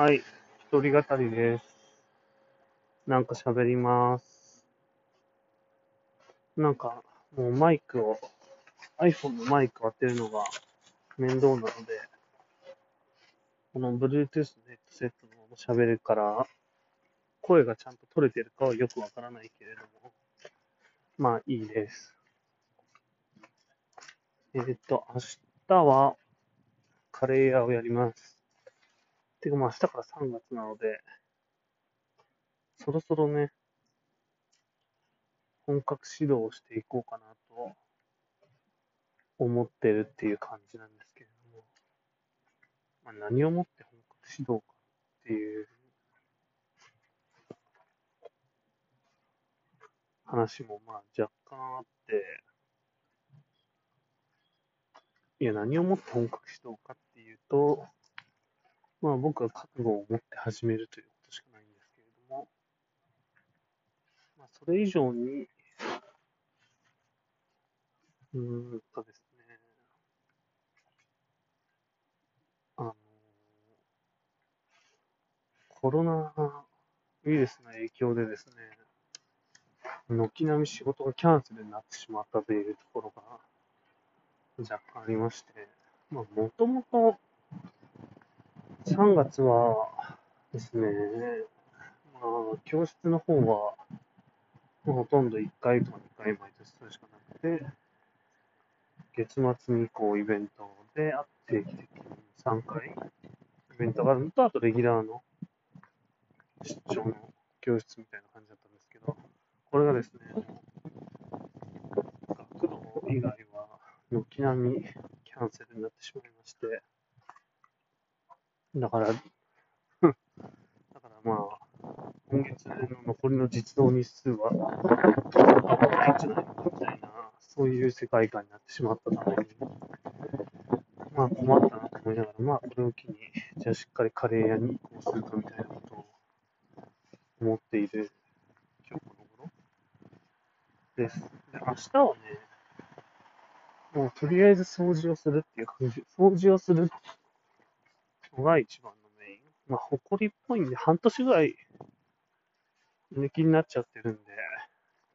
はい、一人語りです。なんか喋ります。なんか、もうマイクを、iPhone のマイクを当てるのが面倒なので、この Bluetooth のヘッドセットの喋るから、声がちゃんと取れてるかはよくわからないけれども、まあいいです。えっ、と、明日はカレー屋をやります。てかまあ明日から3月なので、そろそろね、本格指導をしていこうかなと思ってるっていう感じなんですけれども、まあ、何をもって本格指導かっていう話もまあ若干あって、いや、何をもって本格指導かっていうと、まあ僕は覚悟を持って始めるということしかないんですけれども、まあそれ以上に、うーんとですね、あの、コロナウイルスの影響でですね、軒並み仕事がキャンセルになってしまったというところが若干ありまして、まあもともと3月はですね、まあ、教室の方は、ほとんど1回とか2回毎年それしかなくて、月末にこうイベントであ、定期的に3回イベントがあるのと、あとレギュラーの出張の教室みたいな感じだったんですけど、これがですね、学童以外は軒並みキャンセルになってしまいまして、だから、だからまあ、今月の残りの実動日数は、ないんじゃないかみたいな、そういう世界観になってしまったために、まあ困ったなと思いながら、まあこれを機に、じゃあしっかりカレー屋に移行するかみたいなことを思っている今日この頃です。で、明日はね、もうとりあえず掃除をするっていう感じ、掃除をするのが一番のメイン。まあ、埃っぽいんで、半年ぐらい抜きになっちゃってるんで、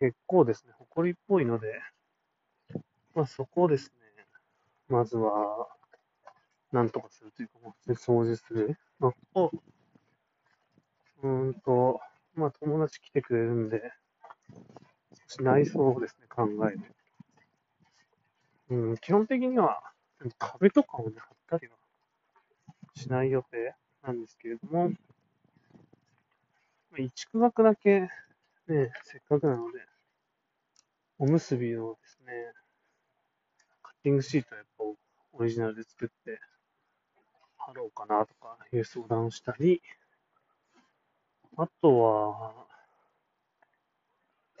結構ですね、埃っぽいので、まあ、そこをですね、まずは、なんとかするというか、普通に掃除するのと、うーんと、まあ、友達来てくれるんで、少し内装をですね、考える。うん、基本的には、壁とかをね、貼ったりはしない予定なんですけれども、まあ一区画だけ、ね、せっかくなので、おむすびをですね、カッティングシートやっぱオリジナルで作って貼ろうかなとかいう相談をしたり、あとは、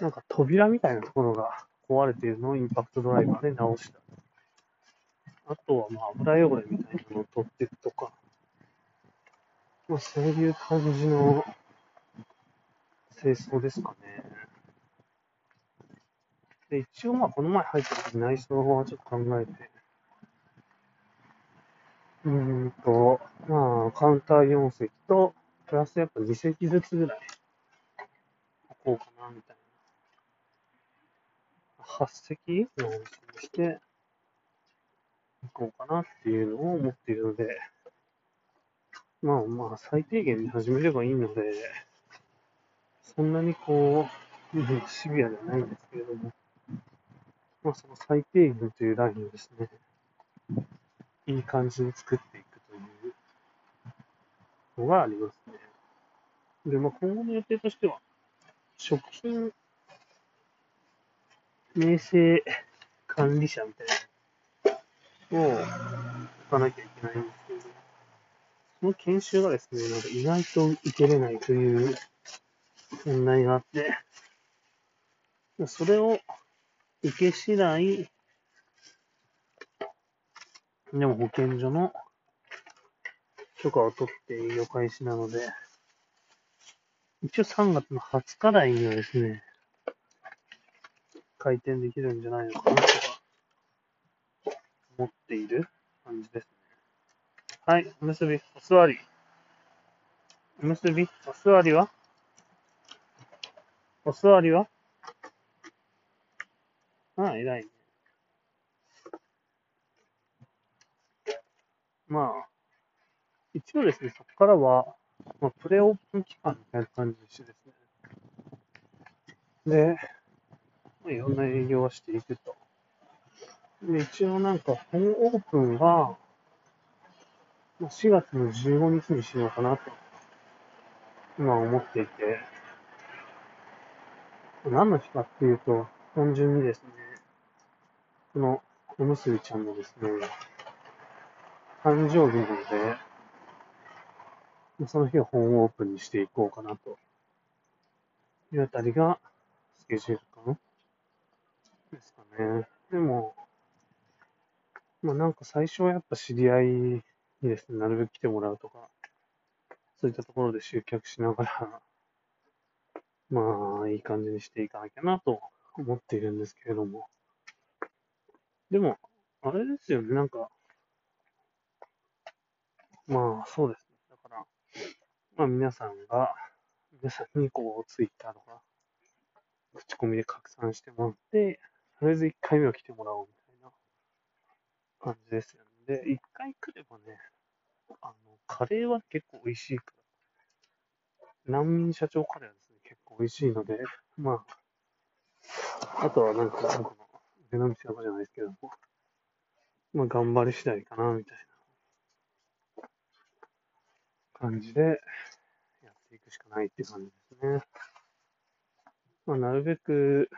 なんか扉みたいなところが壊れているのをインパクトドライバーで直した。あとは、まあ、油汚れみたいなのを取っていくとか、まあ、そういう感じの清掃ですかね。で、一応、まあ、この前入った時内装はちょっと考えて、うーんと、まあ、カウンター4席と、プラスやっぱ2席ずつぐらい置こうかな、みたいな。8席のお店にして、行こうかなっていうのを思っているので、まあまあ、最低限に始めればいいので、そんなにこう、シビアではないんですけれども、まあその最低限というラインをですね、いい感じに作っていくというのがありますね。で、まあ今後の予定としては、食品衛生管理者みたいなのを置かなきゃいけないんです、この研修がですね、なんか意外と受けれないという問題があって、それを受け次第、でも保健所の許可を取って営業開始なので、一応3月の20日台にはですね、開店できるんじゃないのかなとか思っている感じです。はい、おむすび、お座り。おむすびお座りは？お座りは？ああ、偉いね。まあ、一応ですね、そこからは、まあ、プレオープン期間みたいな感じでしてですね。で、まあ、いろんな営業をしていくと。で、一応なんか本オープンは、4月の15日にしようかなと、今思っていて、何の日かっていうと、単純にですね、このおむすびちゃんのですね、誕生日なので、その日を本オープンにしていこうかなというあたりがスケジュール感ですかね。でも、まあなんか最初はやっぱ知り合いにですね、なるべく来てもらうとか、そういったところで集客しながら、まあいい感じにしていかなきゃなと思っているんですけれども。でも、あれですよね、なんか、まあそうですね。だから、まあ皆さんが、皆さんにこう、ツイッターとか、口コミで拡散してもらって、とりあえず1回目は来てもらおうみたいな感じですよね。で、1回来ればね、あの、カレーは結構美味しいから、難民社長カレーはですね、結構美味しいので、まあ、あとはなんか、僕の腕の見せ方じゃないですけども、まあ頑張り次第かな、みたいな感じでやっていくしかないって感じですね。まあなるべく、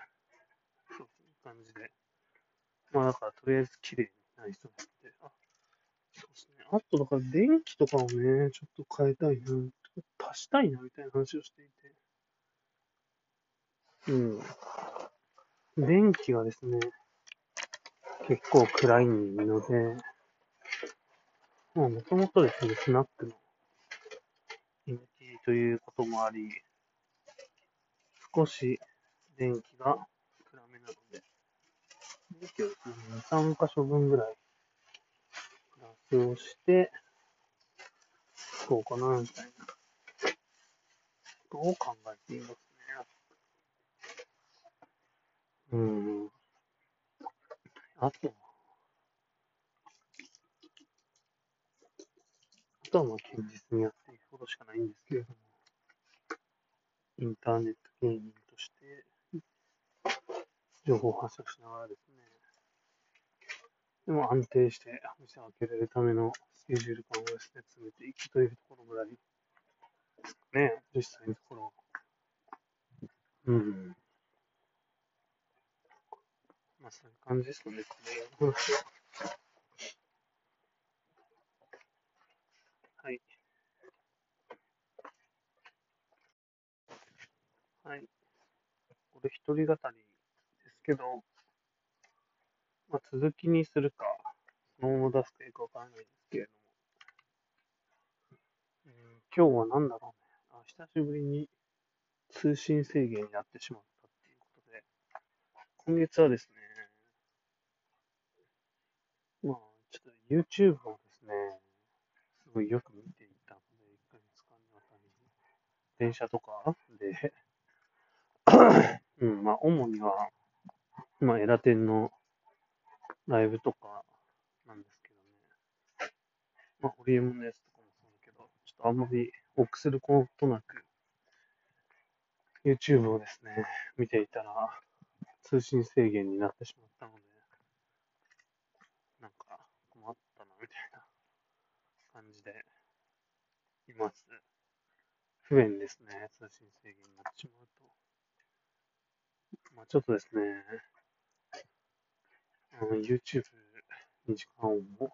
そういう感じで、まあだからとりあえず綺麗になりそうで、す。あとだから電気とかをね、ちょっと変えたいな、足したいなみたいな話をしていて、うん。電気がですね、結構暗いので、もともとですね、スナックの MT ということもあり、少し電気が暗めなので、電気をですね、2、3箇所分ぐらいプをして、どうかな、みたいなことを考えていますね。うん。あと、あとはまあ堅実にやっていくことしかないんですけれども、インターネット芸人として、情報発信しながらですね、でも安定して店を開けられるためのスケジュール感をですね、詰めていくというところぐらいですかね、実際のところ。うん。まあ、そういう感じですかね、この話は。はい。はい。これ一人語りですけど、まあ、続きにするか、そのまま出すかよくわからないですけれども、うん、今日は何だろうね。あ。久しぶりに通信制限やってしまったっていうことで、今月はですね、まあ、ちょっと YouTube をですね、すごいよく見ていたので、1ヶ月間のたに、電車とかで。うん、まあ、主には、まあ、エラテンのライブとかなんですけどね、まあ、ホリエモンのやつとかもそうだけど、ちょっとあんまり臆することなく、YouTube をですね、見ていたら、通信制限になってしまったので、なんか困ったな、みたいな感じでいます。不便ですね、通信制限になってしまうと。まあ、ちょっとですね、YouTube に時間を割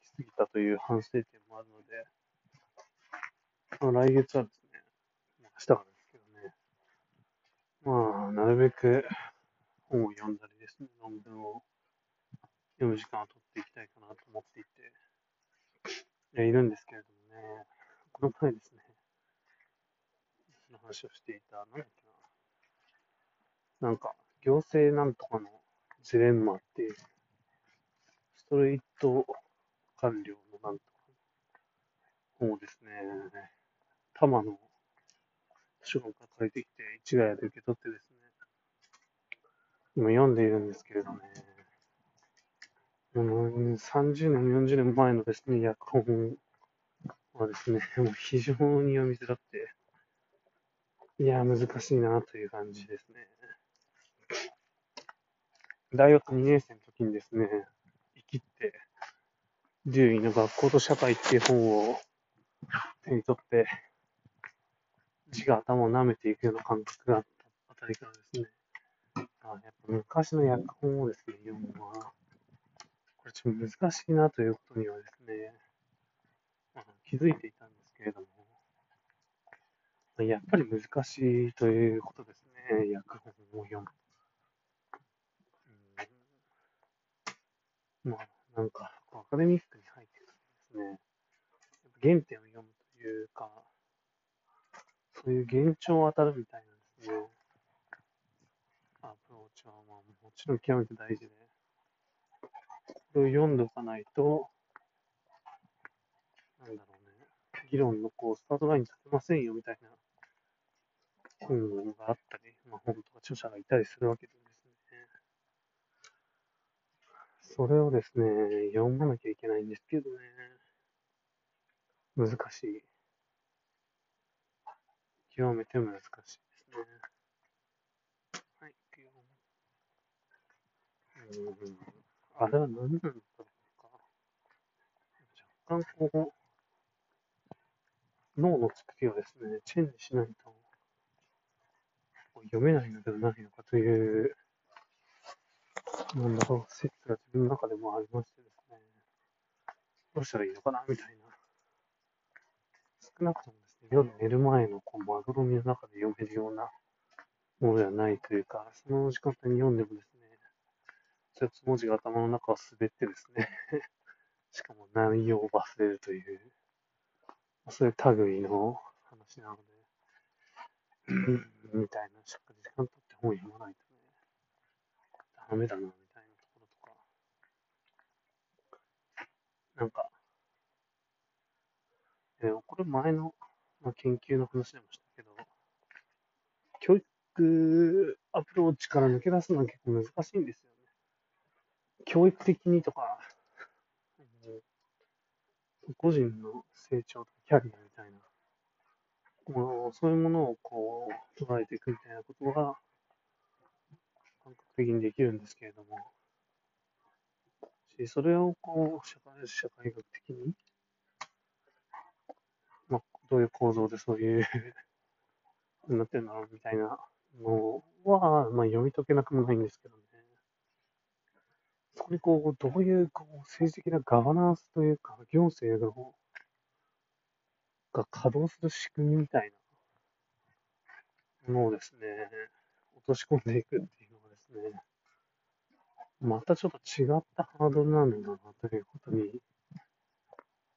きすぎたという反省点もあるので、まあ、来月はですね、明日からですけどね、まあ、なるべく本を読んだりですね、論文を読む時間を取っていきたいかなと思っていて、いるんですけれどもね、この前ですね、その話をしていた、なんだっけな、なんか、行政なんとかのジレンマっていう、ストレート官僚のなんとか本をですね、多摩の図書館から借りてきて、市ヶ谷で受け取ってですね、今読んでいるんですけれどね、もう30年、40年前のですね、訳本はですね、もう非常に読みづらくて、いや、難しいなという感じですね。大学2年生の時にですね、生きて、デューイの学校と社会っていう本を手に取って、字が頭を舐めていくような感覚があったあたりからですね、あやっぱ昔の訳本をですね、読むのは、これちょっと難しいなということにはですね、あの気づいていたんですけれども、やっぱり難しいということですね、訳本を読む。うん、まあ、なんか、アカデミックに入っていくとですね、原点を読むというか、そういう幻聴を当たるみたいなんですね。アプローチは、まあ、もちろん極めて大事で、これを読んでおかないと、なんだろうね、議論のこうスタートラインに立てませんよみたいな本があったり、まあ、本とか著者がいたりするわけですね。それをですね、読まなきゃいけないんですけどね、難しい。極めて難しいですね。はい、いくよ。うん、あれは何なんだろうか。若干こう、脳の作りをですね、チェンジしないと読めないのではないのかという、なんだろう、説が自分の中でもありましてですね、どうしたらいいのかなみたいな。少なくともですね夜寝る前のこうまどろみの中で読めるようなものではないというか、その時間帯に読んでもですね、そういう文字が頭の中を滑ってですね しかも内容を忘れるという、そういう類の話なので、みたいな、しっかり時間取って本読まないとね、ダメだな、みたいなところとか、なんか、えー、これ前のまあ、研究の話でもしたけど、教育アプローチから抜け出すのは結構難しいんですよね。教育的にとか、個人の成長とかキャリアみたいな、もうそういうものをこう捉えていくみたいなことが感覚的にできるんですけれども、それをこう社会社会学的にまあどういう構造でそういう なってるんだろうみたいなのは、まあ、読み解けなくもないんですけどね。そこにこう、どういうこう政治的なガバナンスというか、行政のが稼働する仕組みみたいなものをですね、落とし込んでいくっていうのがですね、またちょっと違ったハードルなんだなということに、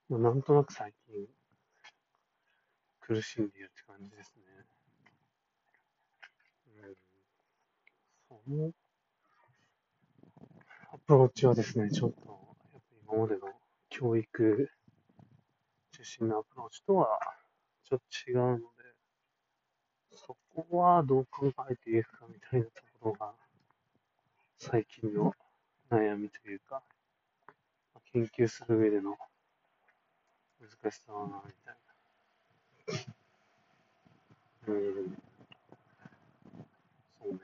まあ、なんとなく最近苦しんでいるって感じですね。うん、そのアプローチはですね、ちょっと、やっぱ今までの教育中心のアプローチとはちょっと違うので、そこはどう考えていくかみたいなところが、最近の悩みというか、研究する上での難しさだな、みたいな。うん。そうね。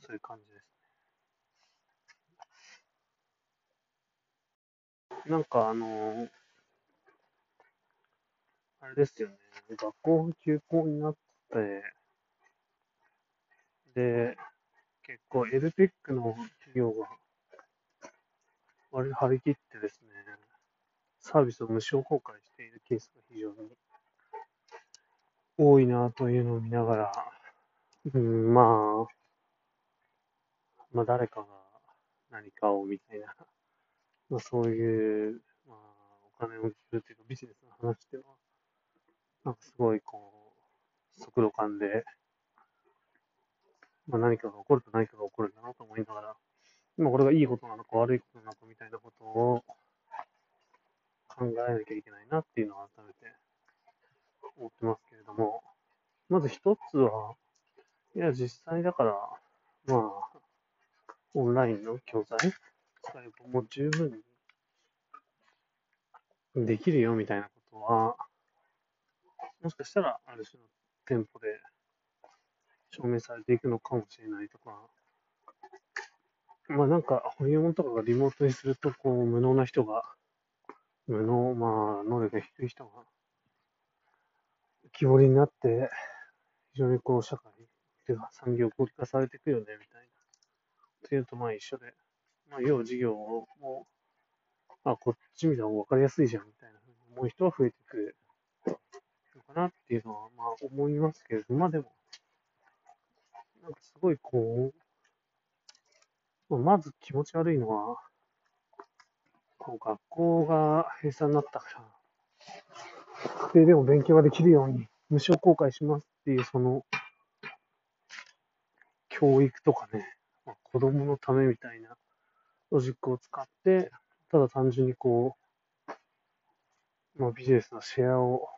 そういう感じですね。なんかあのー、あれですよね。学校休校になって、で、結構 LPEC の企業が割り張り切ってですね、サービスを無償公開しているケースが非常に多いなというのを見ながら、うん、まあ、まあ誰かが何かをみたいな、まあそういう、まあお金を受けるというかビジネスの話っていうのは、なんかすごいこう、速度感で、まあ何かが起こると何かが起こるんだなと思いながら、今これがいいことなのか悪いことなのかみたいなことを、考えなきゃいけないなっていうのを改めて思ってますけれども、まず一つは、いや、実際だから、まあ、オンラインの教材使えばも十分にできるよみたいなことは、もしかしたらある種の店舗で証明されていくのかもしれないとか、まあなんか、ホリエモンとかがリモートにすると、こう、無能な人が、無能、まあ、能力が低い人が、浮き彫りになって、非常にこう、社会、ていうか産業合理化されていくよね、みたいな。っていうと、まあ一緒で、まあ、要事業を、もう、あ、こっち見た方が分かりやすいじゃん、みたいなふうに思う人は増えてくる。なっていうのは、まあ思いますけれど、まあでも、なんかすごいこう、まず気持ち悪いのは、こう学校が閉鎖になったから、家庭でも勉強ができるように無償公開しますっていう、その、教育とかね、まあ、子供のためみたいなロジックを使って、ただ単純にこう、まあ、ビジネスのシェアを、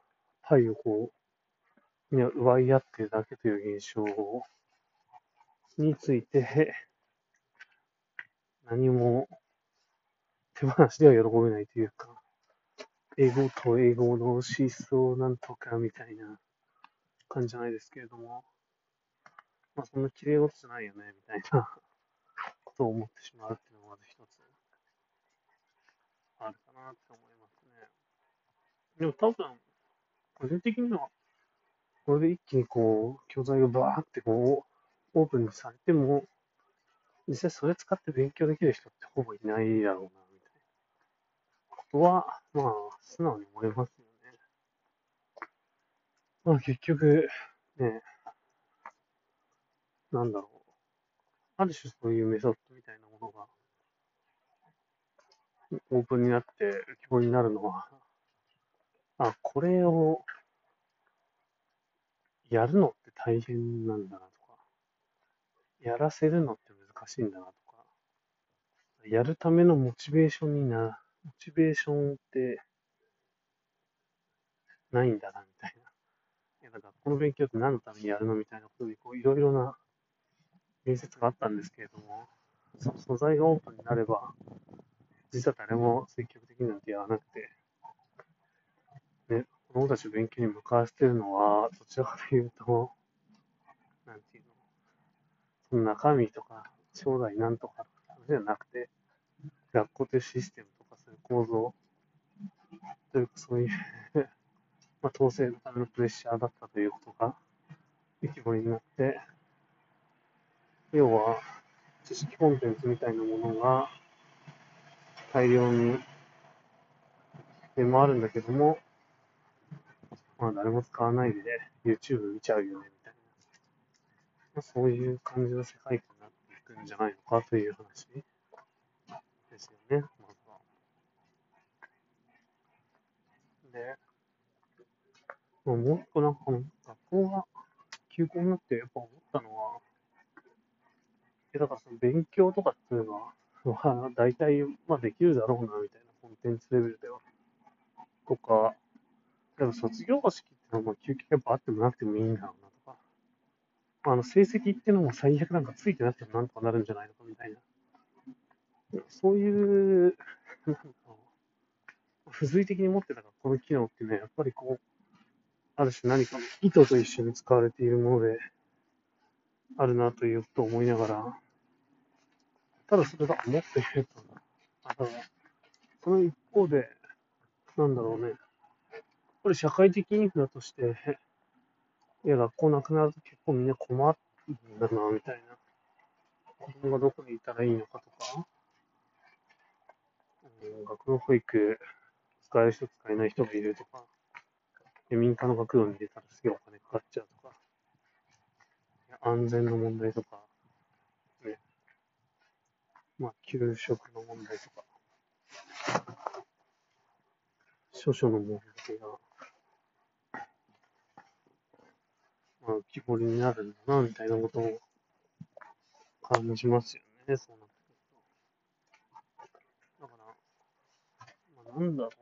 パイをこう、みんな奪い合ってるだけという現象について、何も手放しでは喜べないというか、英語と英語の思想なんとかみたいな感じじゃないですけれども、まあそんな綺麗事じゃないよね、みたいなことを思ってしまうっていうのがまず一つあるかなって思いますね。でも多分、個人的には、これで一気にこう、教材がバーってこう、オープンにされても、実際それ使って勉強できる人ってほぼいないだろうな、みたいなことは、まあ、素直に思いますよね。まあ結局、ね、なんだろう。ある種そういうメソッドみたいなものが、オープンになって浮き彫りになるのは、あ、これをやるのって大変なんだなとか、やらせるのって難しいんだなとか、やるためのモチベーションにな、モチベーションってないんだな、みたいな。いや、だからこの勉強って何のためにやるのみたいなことで、こう、いろいろな面接があったんですけれども、その素材がオープンになれば、実は誰も積極的になんてやらなくて、子供たちを勉強に向かわせてるのは、どちらかというと、なんていうの、その中身とか、将来なんとかじゃなくて、学校というシステムとか、そういう構造というか、そういう まあ、統制のためのプレッシャーだったということが浮き彫りになって、要は、知識コンテンツみたいなものが大量に出回るんだけども、まあ誰も使わないで YouTube 見ちゃうよね、みたいな。まあ、そういう感じの世界観になっていくんじゃないのかという話ですよね、まずは。で、まあ、もう一個なんか、学校が休校になってやっぱ思ったのは、だからその勉強とかっていうのは、まあ、大体、まあできるだろうな、みたいなコンテンツレベルでは。とか、でも卒業式ってのは、まあ休憩があってもなくてもいいんだろうなとか、あの、成績っていうのも最悪なんかついてなくてもなんとかなるんじゃないのかみたいな。そういう、なんか、付随的に持ってたこの機能っていうのは、やっぱりこう、ある種何か意図と一緒に使われているもので、あるなというと思いながら、ただそれが思っていると、あただ、その一方で、なんだろうね、これ社会的インフラとして、いや、学校なくなると結構みんな困るんだな、みたいな。子供がどこにいたらいいのかとか、うん、学童保育使える人使えない人がいるとか、民間の学童に入れたらすげえお金かかっちゃうとか、安全の問題とか、ね、まあ、給食の問題とか、諸々の問題が、まあ、浮き彫りになるんだな、みたいなことを感じますよね、そうなってくると。だから、まあ、なんだろうね。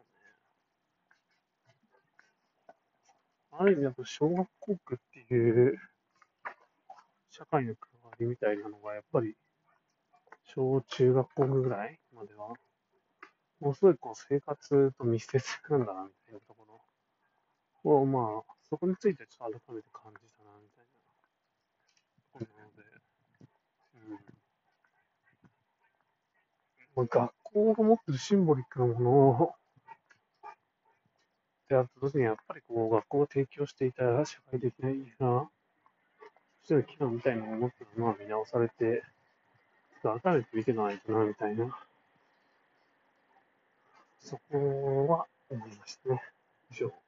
ある意味だと、小学校区っていう社会の関わりみたいなのが、やっぱり、小中学校ぐらいまでは、もうすごいこう生活と密接なんだな、みたいなところを、まあ、そこについてちょっと改めて感じた。学校が持ってるシンボリックなものをであった時にやっぱりこう学校が提供していた社会的な意義がしての機能みたいなものっていうのは見直されて、改めて見てないとな、みたいな、そこは思いましたね。以上。